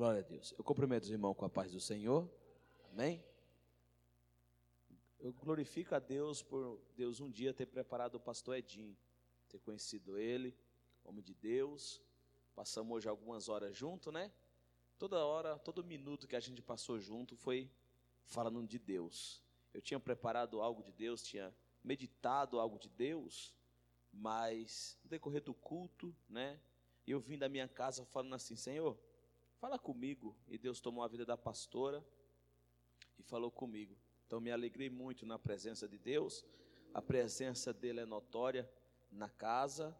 Glória a Deus. Eu cumprimento os irmãos com a paz do Senhor. Amém? Eu glorifico a Deus por Deus um dia ter preparado o pastor Edinho, ter conhecido ele, homem de Deus. Passamos hoje algumas horas junto, né? Toda hora, todo minuto que a gente passou junto foi falando de Deus. Eu tinha preparado algo de Deus, tinha meditado algo de Deus, mas no decorrer do culto, né? Eu vim da minha casa falando assim, Senhor, fala comigo. E Deus tomou a vida da pastora e falou comigo. Então me alegrei muito na presença de Deus. A presença dele é notória na casa.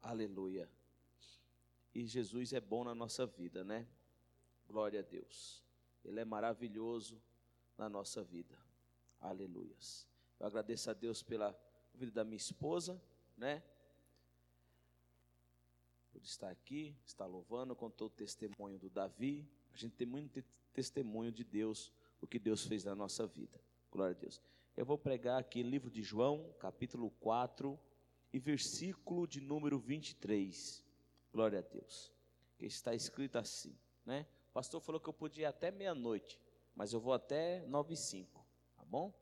Aleluia. E Jesus é bom na nossa vida, né? Glória a Deus. Ele é maravilhoso na nossa vida. Aleluias. Eu agradeço a Deus pela vida da minha esposa, né? Por estar aqui, estar louvando, contou o testemunho do Davi. A gente tem muito testemunho de Deus, o que Deus fez na nossa vida. Glória a Deus. Eu vou pregar aqui livro de João, capítulo 4 e versículo de número 23. Glória a Deus. Que está escrito assim, né? O pastor falou que eu podia ir até meia-noite, mas eu vou até nove e cinco, tá bom?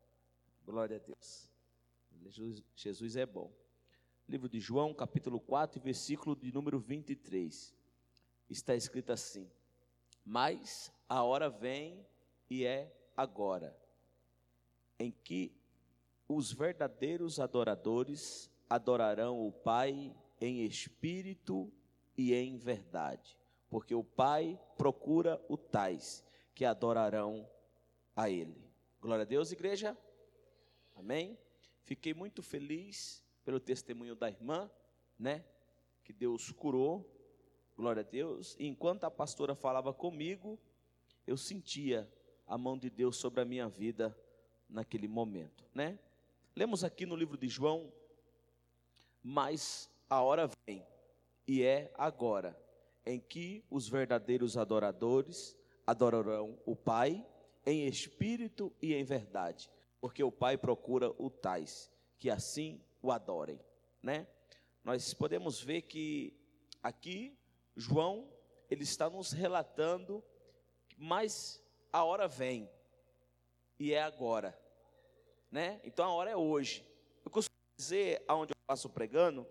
Glória a Deus. Jesus é bom livro de João, capítulo 4, versículo de número 23. Está escrito assim: Mas a hora vem e é agora, em que os verdadeiros adoradores adorarão o Pai em espírito e em verdade, porque o Pai procura o tais que adorarão a Ele. Glória a Deus, igreja. Amém. Fiquei muito feliz pelo testemunho da irmã, né? Que Deus curou, glória a Deus. E enquanto a pastora falava comigo, eu sentia a mão de Deus sobre a minha vida naquele momento, né? Lemos aqui no livro de João, mas a hora vem, e é agora, em que os verdadeiros adoradores adorarão o Pai em espírito e em verdade, porque o Pai procura o tais, que assim o adorem, né? Nós podemos ver que aqui João ele está nos relatando, mas a hora vem e é agora, né? Então a hora é hoje. Eu costumo dizer aonde eu passo pregando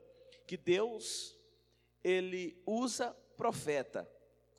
que Deus ele usa profeta.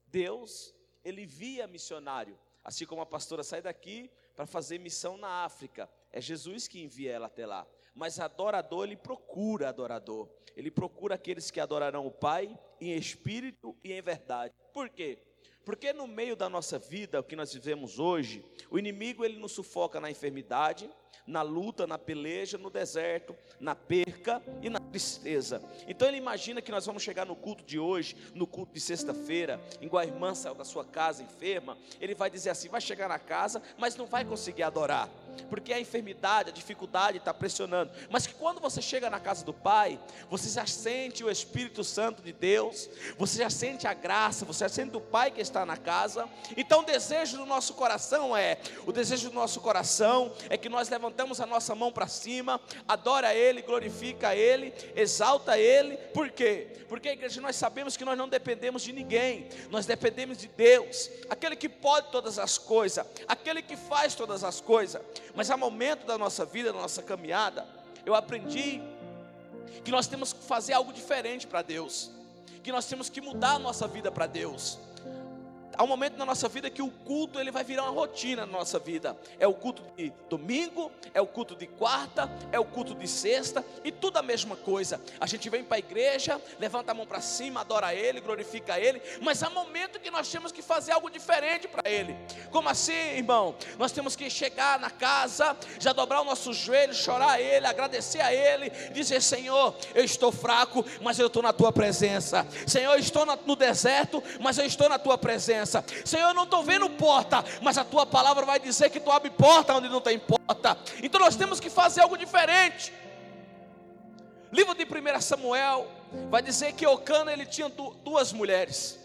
Deus ele via missionário, assim como a pastora sai daqui para fazer missão na África. É Jesus que envia ela até lá mas adorador, ele procura adorador. Ele procura aqueles que adorarão o Pai em espírito e em verdade. Por quê? Porque no meio da nossa vida, o que nós vivemos hoje, o inimigo ele nos sufoca na enfermidade, na luta, na peleja, no deserto, na perca e na tristeza. Então ele imagina que nós vamos chegar no culto de hoje, no culto de sexta-feira, igual a irmã saiu da sua casa enferma, ele vai dizer assim: vai chegar na casa, mas não vai conseguir adorar porque a enfermidade, a dificuldade está pressionando. Mas que quando você chega na casa do Pai, você já sente o Espírito Santo de Deus, você já sente a graça, você já sente o Pai que está na casa. Então o desejo do nosso coração é, o desejo do nosso coração é que nós levantamos a nossa mão para cima, adora Ele, glorifica Ele, exalta Ele. Por quê? Porque igreja nós sabemos que nós não dependemos de ninguém, nós dependemos de Deus, aquele que pode todas as coisas, aquele que faz todas as coisas. Mas há momento da nossa vida, da nossa caminhada, eu aprendi que nós temos que fazer algo diferente para Deus, que nós temos que mudar a nossa vida para Deus há um momento na nossa vida que o culto ele vai virar uma rotina na nossa vida. É o culto de domingo, é o culto de quarta, é o culto de sexta e tudo a mesma coisa. A gente vem para a igreja, levanta a mão para cima, adora Ele, glorifica Ele, mas há momento que nós temos que fazer algo diferente para Ele. Como assim, irmão? Nós temos que chegar na casa, já dobrar o nosso joelho, chorar a Ele, agradecer a Ele, dizer: Senhor, eu estou fraco, mas eu estou na Tua presença. Senhor, eu estou no deserto, mas eu estou na Tua presença presença. Senhor, eu não estou vendo porta, mas a tua palavra vai dizer que tu abre porta onde não tem porta. Então nós temos que fazer algo diferente. Livro de 1 Samuel vai dizer que Eucana ele tinha duas mulheres.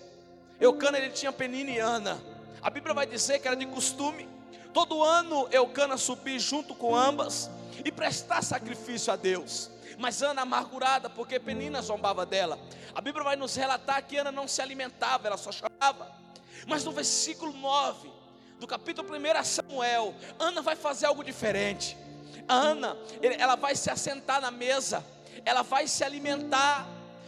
Eucana ele tinha Penina e Ana. A Bíblia vai dizer que era de costume todo ano Eucana subir junto com ambas e prestar sacrifício a Deus. Mas Ana amargurada, porque Penina zombava dela. A Bíblia vai nos relatar que Ana não se alimentava, ela só chorava. Mas no versículo 9 do capítulo 1 Samuel, Ana vai fazer algo diferente. Ana, ela vai se assentar na mesa, ela vai se alimentar,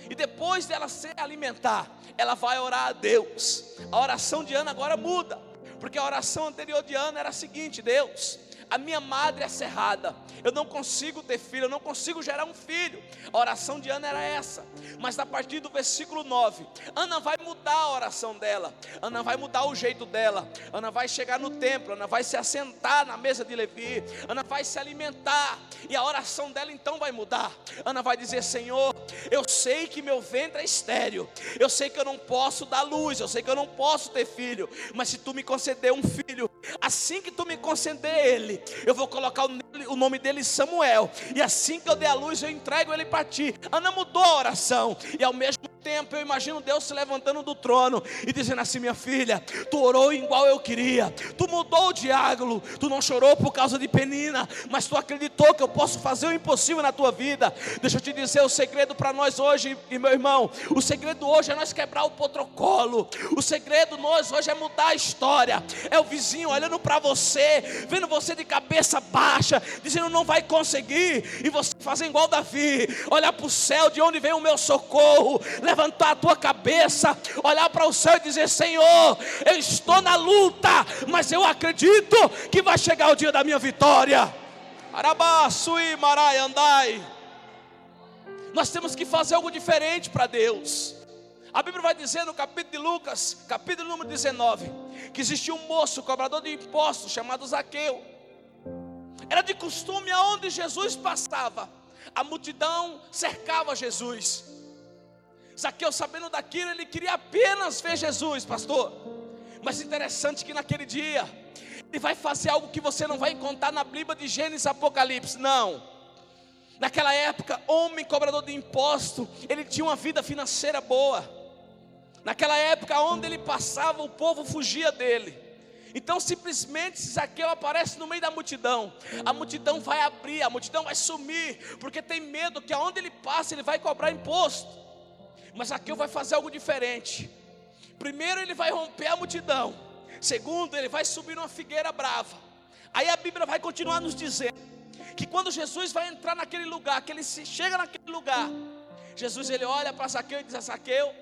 e depois dela se alimentar, ela vai orar a Deus. A oração de Ana agora muda, porque a oração anterior de Ana era a seguinte: Deus, a minha madre é cerrada, eu não consigo ter filho, eu não consigo gerar um filho. A oração de Ana era essa, mas a partir do versículo 9, Ana vai mudar a oração dela, Ana vai mudar o jeito dela, Ana vai chegar no templo, Ana vai se assentar na mesa de Levi, Ana vai se alimentar, e a oração dela então vai mudar. Ana vai dizer: Senhor, eu sei que meu ventre é estéreo, eu sei que eu não posso dar luz, eu sei que eu não posso ter filho, mas se tu me conceder um filho, assim que tu me conceder ele, eu vou colocar o nome dele Samuel, e assim que eu der a luz, eu entrego ele para ti. Ana mudou a oração, e ao mesmo tempo eu imagino Deus se levantando do trono e dizendo assim: minha filha, tu orou igual eu queria, tu mudou o diálogo, tu não chorou por causa de penina, mas tu acreditou que eu posso fazer o impossível na tua vida. Deixa eu te dizer o segredo para nós hoje, e meu irmão, o segredo hoje é nós quebrar o protocolo, o segredo nós hoje é mudar a história, é o vizinho olhando para você, vendo você de cabeça baixa, dizendo não vai conseguir, e você fazer igual Davi, olhar para o céu, de onde vem o meu socorro, a tua cabeça, olhar para o céu e dizer: Senhor, eu estou na luta, mas eu acredito que vai chegar o dia da minha vitória. Marai, andai. Nós temos que fazer algo diferente para Deus. A Bíblia vai dizer no capítulo de Lucas, capítulo número 19, que existia um moço, cobrador de impostos, chamado Zaqueu. Era de costume aonde Jesus passava, a multidão cercava Jesus. Zaqueu, sabendo daquilo, ele queria apenas ver Jesus, pastor. Mas interessante que naquele dia, ele vai fazer algo que você não vai encontrar na Bíblia de Gênesis e Apocalipse, não. Naquela época, homem cobrador de imposto, ele tinha uma vida financeira boa. Naquela época, onde ele passava, o povo fugia dele. Então, simplesmente, Zaqueu aparece no meio da multidão. A multidão vai abrir, a multidão vai sumir, porque tem medo que aonde ele passa, ele vai cobrar imposto. Mas Zaqueu vai fazer algo diferente. Primeiro, ele vai romper a multidão. Segundo, ele vai subir numa figueira brava. Aí a Bíblia vai continuar nos dizendo que quando Jesus vai entrar naquele lugar, que ele chega naquele lugar, Jesus ele olha para Zaqueu e diz a Zaqueu,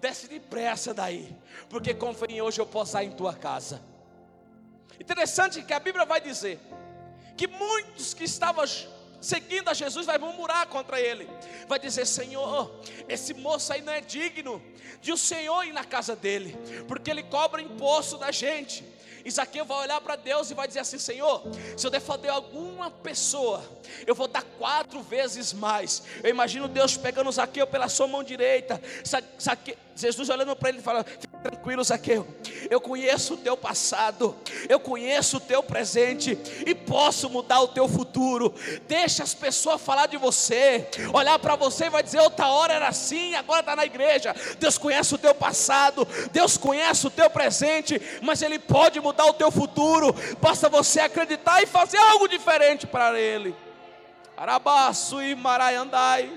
desce depressa daí, porque convém hoje eu possa ir em tua casa. Interessante que a Bíblia vai dizer que muitos que estavam seguindo a Jesus, vai murmurar contra ele, vai dizer: Senhor, esse moço aí não é digno de o Senhor ir na casa dele, porque ele cobra imposto da gente. Isaqueu vai olhar para Deus e vai dizer assim: Senhor, se eu defraudei alguma pessoa, eu vou dar quatro vezes mais. Eu imagino Deus pegando Zaqueu pela sua mão direita, Jesus olhando para ele e falando: tranquilo, Zaqueu, eu conheço o teu passado, eu conheço o teu presente e posso mudar o teu futuro. Deixa as pessoas falar de você, olhar para você e vai dizer: outra hora era assim, agora está na igreja. Deus conhece o teu passado, Deus conhece o teu presente, mas Ele pode mudar o teu futuro, basta você acreditar e fazer algo diferente para Ele. Arabaço e Maraiandai.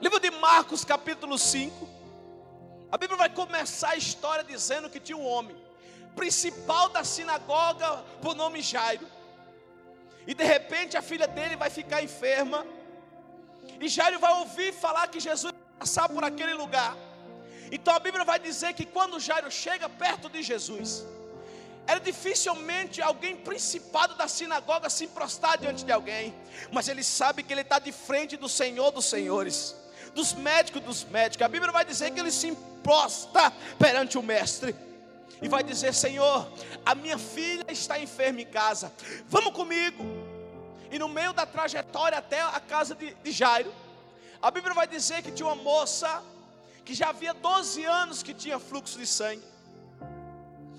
Livro de Marcos, capítulo 5. A Bíblia vai começar a história dizendo que tinha um homem, principal da sinagoga, por nome Jairo. E de repente a filha dele vai ficar enferma. E Jairo vai ouvir falar que Jesus vai passar por aquele lugar. Então a Bíblia vai dizer que quando Jairo chega perto de Jesus, era dificilmente alguém principado da sinagoga se prostrar diante de alguém, mas ele sabe que ele está de frente do Senhor dos Senhores, dos médicos dos médicos. A Bíblia vai dizer que ele se imposta perante o Mestre e vai dizer: Senhor, a minha filha está enferma em casa, vamos comigo. E no meio da trajetória até a casa de, de Jairo, a Bíblia vai dizer que tinha uma moça que já havia 12 anos que tinha fluxo de sangue.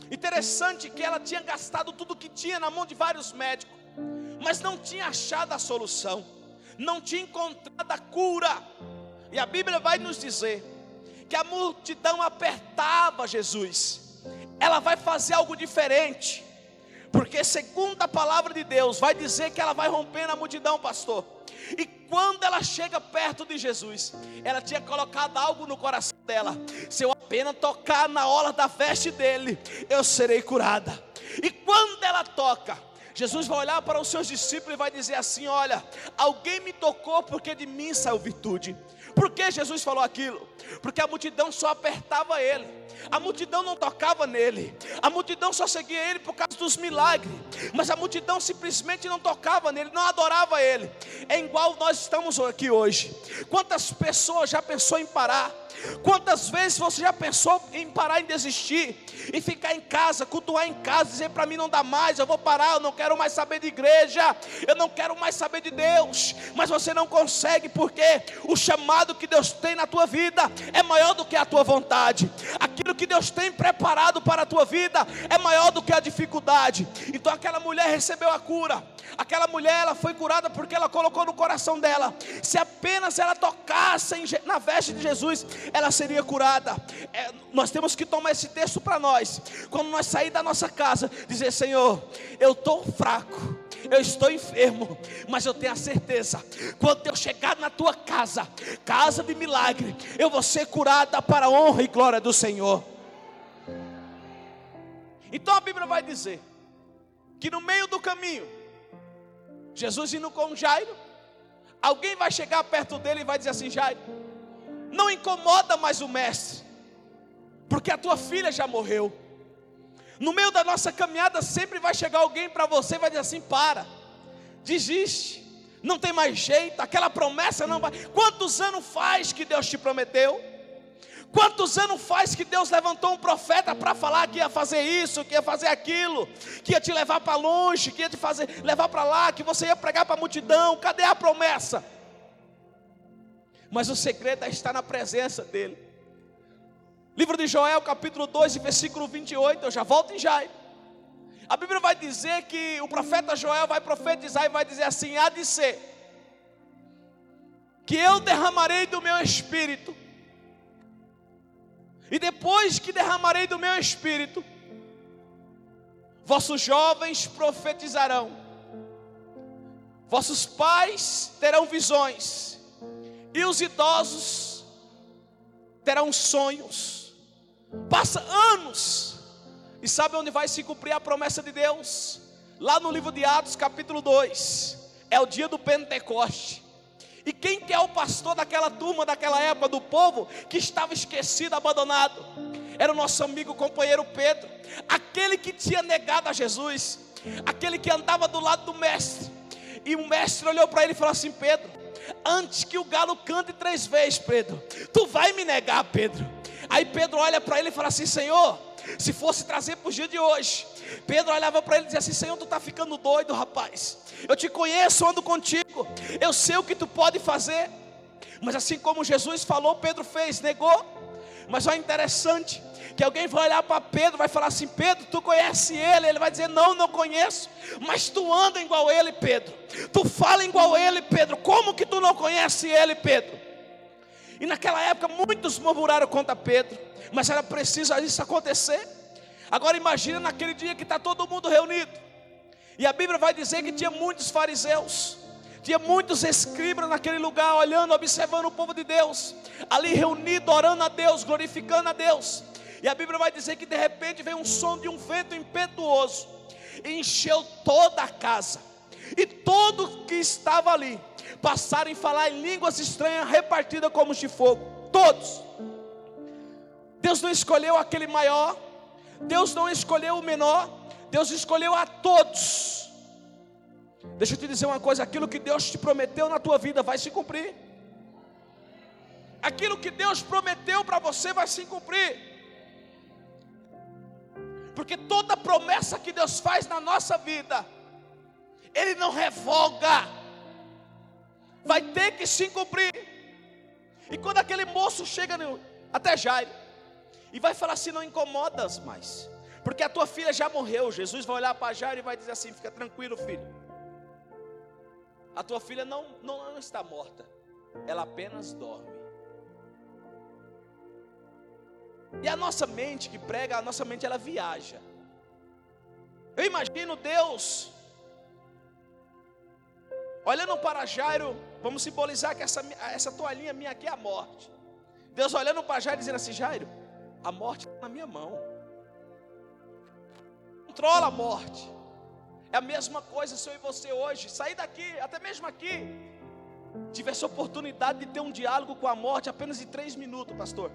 Interessante que ela tinha gastado tudo que tinha na mão de vários médicos, mas não tinha achado a solução, não tinha encontrado a cura. E a Bíblia vai nos dizer que a multidão apertava Jesus. Ela vai fazer algo diferente, porque segundo a palavra de Deus, vai dizer que ela vai romper na multidão, pastor. E quando ela chega perto de Jesus, ela tinha colocado algo no coração dela: se eu apenas tocar na orla da veste dele, eu serei curada. E quando ela toca, Jesus vai olhar para os seus discípulos e vai dizer assim: Olha, alguém me tocou porque de mim saiu virtude. Por que Jesus falou aquilo? Porque a multidão só apertava ele, a multidão não tocava nele, a multidão só seguia ele por causa dos milagres, mas a multidão simplesmente não tocava nele, não adorava ele. É igual nós estamos aqui hoje. Quantas pessoas já pensou em parar? Quantas vezes você já pensou em parar em desistir, em ficar em casa, cultuar em casa, dizer para mim não dá mais, eu vou parar, eu não quero mais saber de igreja, eu não quero mais saber de Deus, mas você não consegue porque o chamado que Deus tem na tua vida é maior do que a tua vontade, aquilo que Deus tem preparado para a tua vida é maior do que a dificuldade. Então aquela mulher recebeu a cura, aquela mulher ela foi curada porque ela colocou no coração dela, se apenas ela tocasse na veste de Jesus, ela seria curada. É, nós temos que tomar esse texto para nós. Quando nós sair da nossa casa, dizer: Senhor, eu estou fraco. Eu estou enfermo, mas eu tenho a certeza, quando eu chegar na tua casa, casa de milagre, eu vou ser curada para a honra e glória do Senhor. Então a Bíblia vai dizer que no meio do caminho, Jesus indo com Jairo, alguém vai chegar perto dele e vai dizer assim: Jairo, não incomoda mais o mestre, porque a tua filha já morreu. No meio da nossa caminhada sempre vai chegar alguém para você e vai dizer assim: para, desiste, não tem mais jeito, aquela promessa não vai. Quantos anos faz que Deus te prometeu? Quantos anos faz que Deus levantou um profeta para falar que ia fazer isso, que ia fazer aquilo, que ia te levar para longe, que ia te fazer levar para lá, que você ia pregar para a multidão? Cadê a promessa? mas o segredo é estar na presença dEle. Livro de Joel, capítulo 2, versículo 28, eu já volto em Jairo. A Bíblia vai dizer que o profeta Joel vai profetizar e vai dizer assim: há de ser que eu derramarei do meu espírito, e depois que derramarei do meu espírito, vossos jovens profetizarão, vossos pais terão visões, e os idosos terão sonhos. Passa anos. E sabe onde vai se cumprir a promessa de Deus? Lá no livro de Atos, capítulo 2. É o dia do Pentecoste. E quem que é o pastor daquela turma, daquela época do povo que estava esquecido, abandonado? Era o nosso amigo companheiro Pedro, aquele que tinha negado a Jesus, aquele que andava do lado do mestre. E o mestre olhou para ele e falou assim: Pedro, antes que o galo cante três vezes, Pedro, tu vai me negar, Pedro. Aí Pedro olha para ele e fala assim: Senhor, se fosse trazer para o dia de hoje, Pedro olhava para ele e dizia assim: Senhor, tu está ficando doido, rapaz. Eu te conheço, ando contigo, eu sei o que tu pode fazer. Mas assim como Jesus falou, Pedro fez, negou. Mas olha interessante, que alguém vai olhar para Pedro, vai falar assim: Pedro, tu conhece ele? Ele vai dizer: Não, não conheço. Mas tu anda igual ele, Pedro. Tu fala igual ele, Pedro. Como que tu não conhece ele, Pedro? E naquela época muitos murmuraram contra Pedro, mas era preciso isso acontecer. Agora imagina naquele dia que está todo mundo reunido. E a Bíblia vai dizer que tinha muitos fariseus, tinha muitos escribas naquele lugar, olhando, observando o povo de Deus, ali reunido, orando a Deus, glorificando a Deus. E a Bíblia vai dizer que de repente veio um som de um vento impetuoso, e encheu toda a casa, e todo que estava ali passaram a falar em línguas estranhas repartidas como de fogo. Todos. Deus não escolheu aquele maior, Deus não escolheu o menor, Deus escolheu a todos. Deixa eu te dizer uma coisa: aquilo que Deus te prometeu na tua vida vai se cumprir. Aquilo que Deus prometeu para você vai se cumprir. Porque toda promessa que Deus faz na nossa vida, Ele não revoga, vai ter que se cumprir. E quando aquele moço chega no, até Jairo e vai falar assim: não incomodas mais, porque a tua filha já morreu. Jesus vai olhar para Jairo e vai dizer assim: fica tranquilo, filho. A tua filha não, não, não está morta, ela apenas dorme. E a nossa mente que prega, a nossa mente ela viaja. Eu imagino Deus olhando para Jairo, vamos simbolizar que essa, essa toalhinha minha aqui é a morte. Deus olhando para Jairo dizendo assim: Jairo, a morte está na minha mão. Controla a morte. É a mesma coisa se eu e você hoje sair daqui, até mesmo aqui, tivesse oportunidade de ter um diálogo com a morte apenas em três minutos, pastor.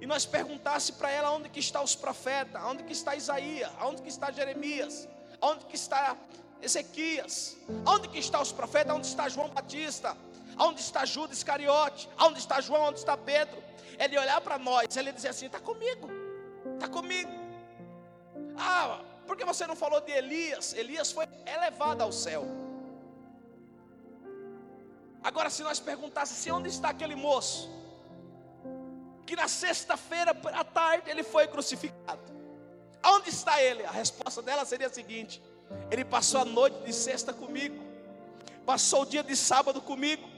E nós perguntasse para ela onde que está os profetas, onde que está Isaías, onde que está Jeremias, onde que está Ezequias, onde que está os profetas, onde está João Batista, onde está Judas Iscariote, onde está João, onde está Pedro. Ele olhar para nós, ele dizer assim: está comigo, está comigo. Ah, por que você não falou de Elias? Elias foi elevado ao céu. Agora, se nós perguntássemos assim, onde está aquele moço? Que na sexta-feira à tarde ele foi crucificado. Onde está ele? A resposta dela seria a seguinte: ele passou a noite de sexta comigo, passou o dia de sábado comigo,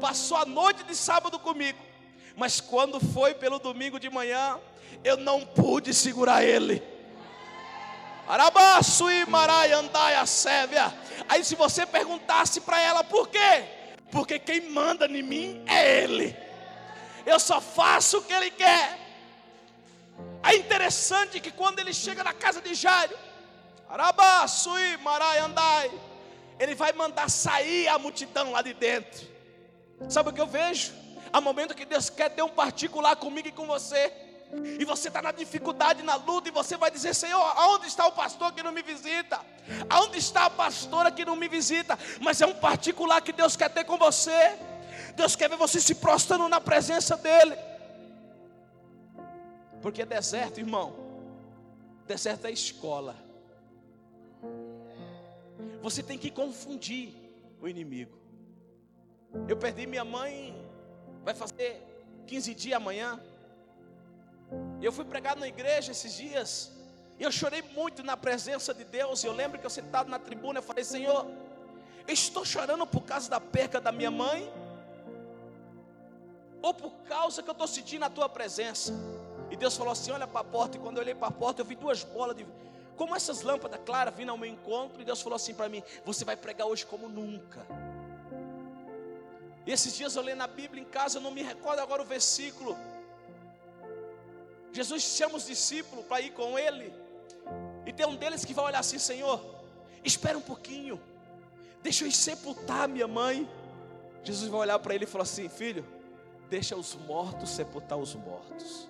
passou a noite de sábado comigo, mas quando foi pelo domingo de manhã, eu não pude segurar ele. Arabaço e a sévia. Aí se você perguntasse para ela por quê? Porque quem manda em mim é ele. Eu só faço o que ele quer. É interessante que quando ele chega na casa de Jairo, Arabaço e andai, ele vai mandar sair a multidão lá de dentro. Sabe o que eu vejo? Há momento que Deus quer ter um particular comigo e com você e você está na dificuldade, na luta, e você vai dizer: Senhor, aonde está o pastor que não me visita? Aonde está a pastora que não me visita? Mas é um particular que Deus quer ter com você. Deus quer ver você se prostrando na presença dEle. Porque deserto, irmão, deserto é escola. Você tem que confundir o inimigo. Eu perdi minha mãe, vai fazer 15 dias amanhã. Eu fui pregar na igreja esses dias. E eu chorei muito na presença de Deus. Eu lembro que eu sentado na tribuna, eu falei: Senhor, eu estou chorando por causa da perca da minha mãe, ou por causa que eu estou sentindo a tua presença. E Deus falou assim: Olha para a porta. E quando eu olhei para a porta, eu vi duas bolas de. Como essas lâmpadas claras vindo ao meu encontro. E Deus falou assim para mim: Você vai pregar hoje como nunca. E esses dias eu leio na Bíblia em casa, eu não me recordo agora o versículo. Jesus chama os discípulos para ir com ele. E tem um deles que vai olhar assim: Senhor, espera um pouquinho, deixa eu sepultar minha mãe. Jesus vai olhar para ele e falar assim: Filho, deixa os mortos sepultar os mortos.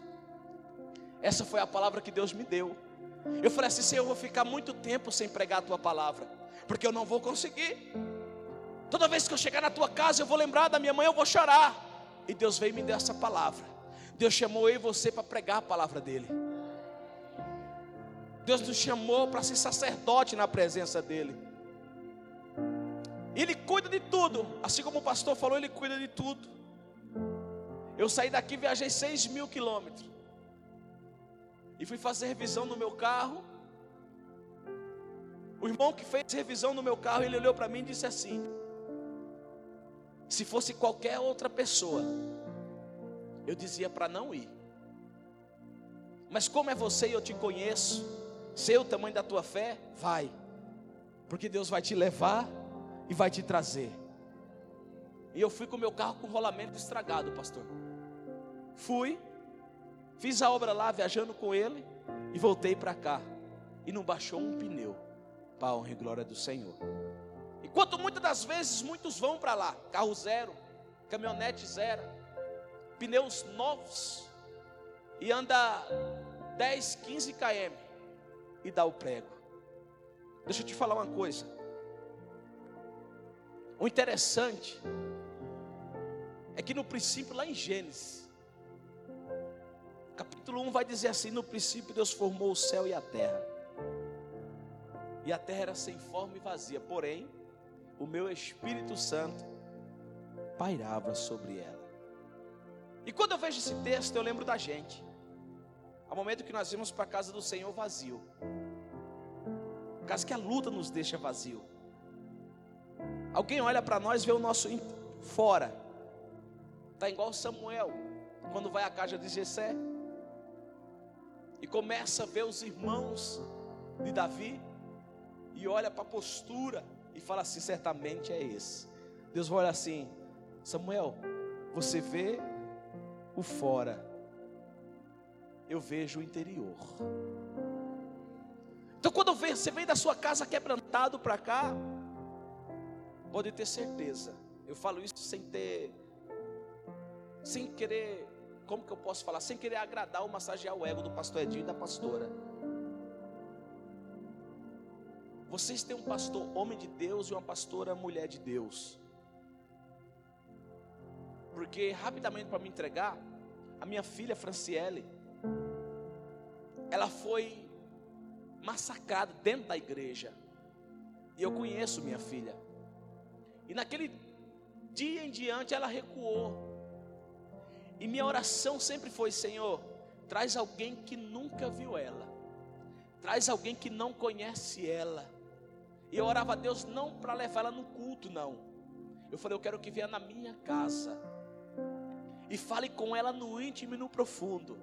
Essa foi a palavra que Deus me deu. Eu falei assim: Senhor, eu vou ficar muito tempo sem pregar a tua palavra, porque eu não vou conseguir. Toda vez que eu chegar na tua casa, eu vou lembrar da minha mãe, eu vou chorar. E Deus veio e me deu essa palavra. Deus chamou eu e você para pregar a palavra dEle. Deus nos chamou para ser sacerdote na presença dEle. Ele cuida de tudo, assim como o pastor falou, Ele cuida de tudo. Eu saí daqui, viajei 6 mil quilômetros. E fui fazer revisão no meu carro. O irmão que fez revisão no meu carro, ele olhou para mim e disse assim: Se fosse qualquer outra pessoa, eu dizia para não ir. Mas como é você e eu te conheço, sei o tamanho da tua fé, vai. Porque Deus vai te levar e vai te trazer. E eu fui com o meu carro com rolamento estragado, pastor. Fui, fiz a obra lá viajando com ele e voltei para cá. E não baixou um pneu. Para a honra e glória do Senhor. Enquanto muitas das vezes muitos vão para lá, carro zero, caminhonete zero, pneus novos e anda 10, 15 km e dá o prego. Deixa eu te falar uma coisa. O interessante é que no princípio, lá em Gênesis, capítulo 1 vai dizer assim: No princípio, Deus formou o céu e a terra, e a terra era sem forma e vazia, porém, o meu Espírito Santo pairava sobre ela. E quando eu vejo esse texto, eu lembro da gente. Há momento que nós vimos para a casa do Senhor vazio. Caso que a luta nos deixa vazio. Alguém olha para nós e vê o nosso fora. Está igual Samuel, quando vai à casa de Jessé. E começa a ver os irmãos de Davi. E olha para a postura e fala assim: certamente é esse. Deus vai olhar assim: Samuel, você vê o fora, eu vejo o interior. Então, quando você vem da sua casa quebrantado para cá, pode ter certeza. Eu falo isso sem ter, sem querer, como que eu posso falar? Sem querer agradar ou massagear o ego do pastor Edinho e da pastora. Vocês têm um pastor homem de Deus e uma pastora mulher de Deus. Porque rapidamente para me entregar, a minha filha Franciele, ela foi massacrada dentro da igreja. E eu conheço minha filha. E naquele dia em diante ela recuou. E minha oração sempre foi: Senhor, traz alguém que nunca viu ela, traz alguém que não conhece ela. E eu orava a Deus não para levar ela no culto, não. Eu falei: Eu quero que venha na minha casa e fale com ela no íntimo e no profundo.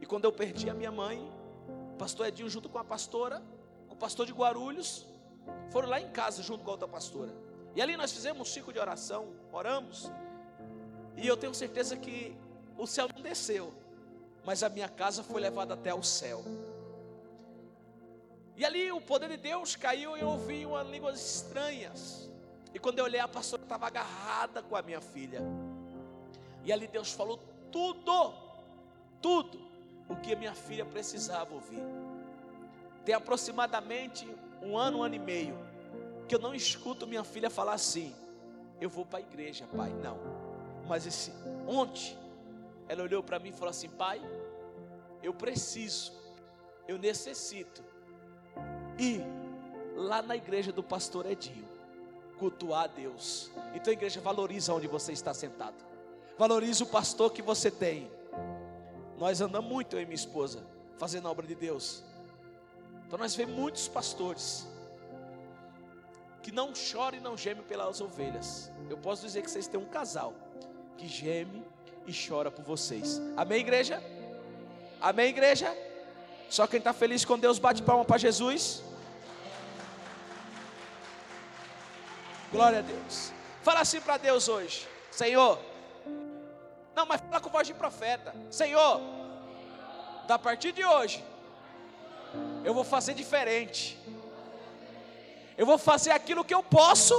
E quando eu perdi a minha mãe, o pastor Edinho, junto com a pastora, com o pastor de Guarulhos, foram lá em casa junto com a outra pastora. E ali nós fizemos um ciclo de oração, oramos. E eu tenho certeza que o céu não desceu, mas a minha casa foi levada até o céu. E ali o poder de Deus caiu e eu ouvi umas línguas estranhas. E quando eu olhei, a pastora estava agarrada com a minha filha. E ali Deus falou tudo, tudo o que minha filha precisava ouvir. Tem aproximadamente um ano, um ano e meio, que eu não escuto minha filha falar assim: Eu vou para a igreja, pai. Não. Mas esse ontem, ela olhou para mim e falou assim: Pai, eu preciso, eu necessito ir lá na igreja do pastor Edinho, cultuar a Deus. Então, a igreja valoriza onde você está sentado, valoriza o pastor que você tem. Nós andamos muito, eu e minha esposa, fazendo a obra de Deus. Então nós vemos muitos pastores que não choram e não gemem pelas ovelhas. Eu posso dizer que vocês têm um casal que geme e chora por vocês. Amém, igreja? Amém, igreja? Só quem está feliz com Deus bate palma para Jesus. Glória a Deus. Fala assim para Deus hoje, Senhor. Não, mas fala com voz de profeta. Senhor, da partir de hoje, eu vou fazer diferente. Eu vou fazer aquilo que eu posso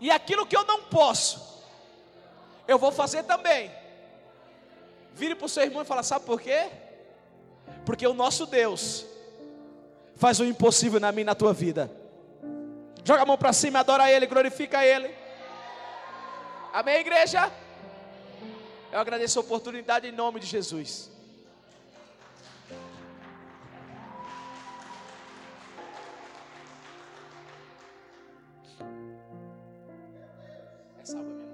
e aquilo que eu não posso. Eu vou fazer também. Vire para o seu irmão e fala: Sabe por quê? Porque o nosso Deus faz o impossível na minha e na tua vida. Joga a mão para cima, adora Ele, glorifica Ele. Amém, igreja? Eu agradeço a oportunidade em nome de Jesus. É salva minha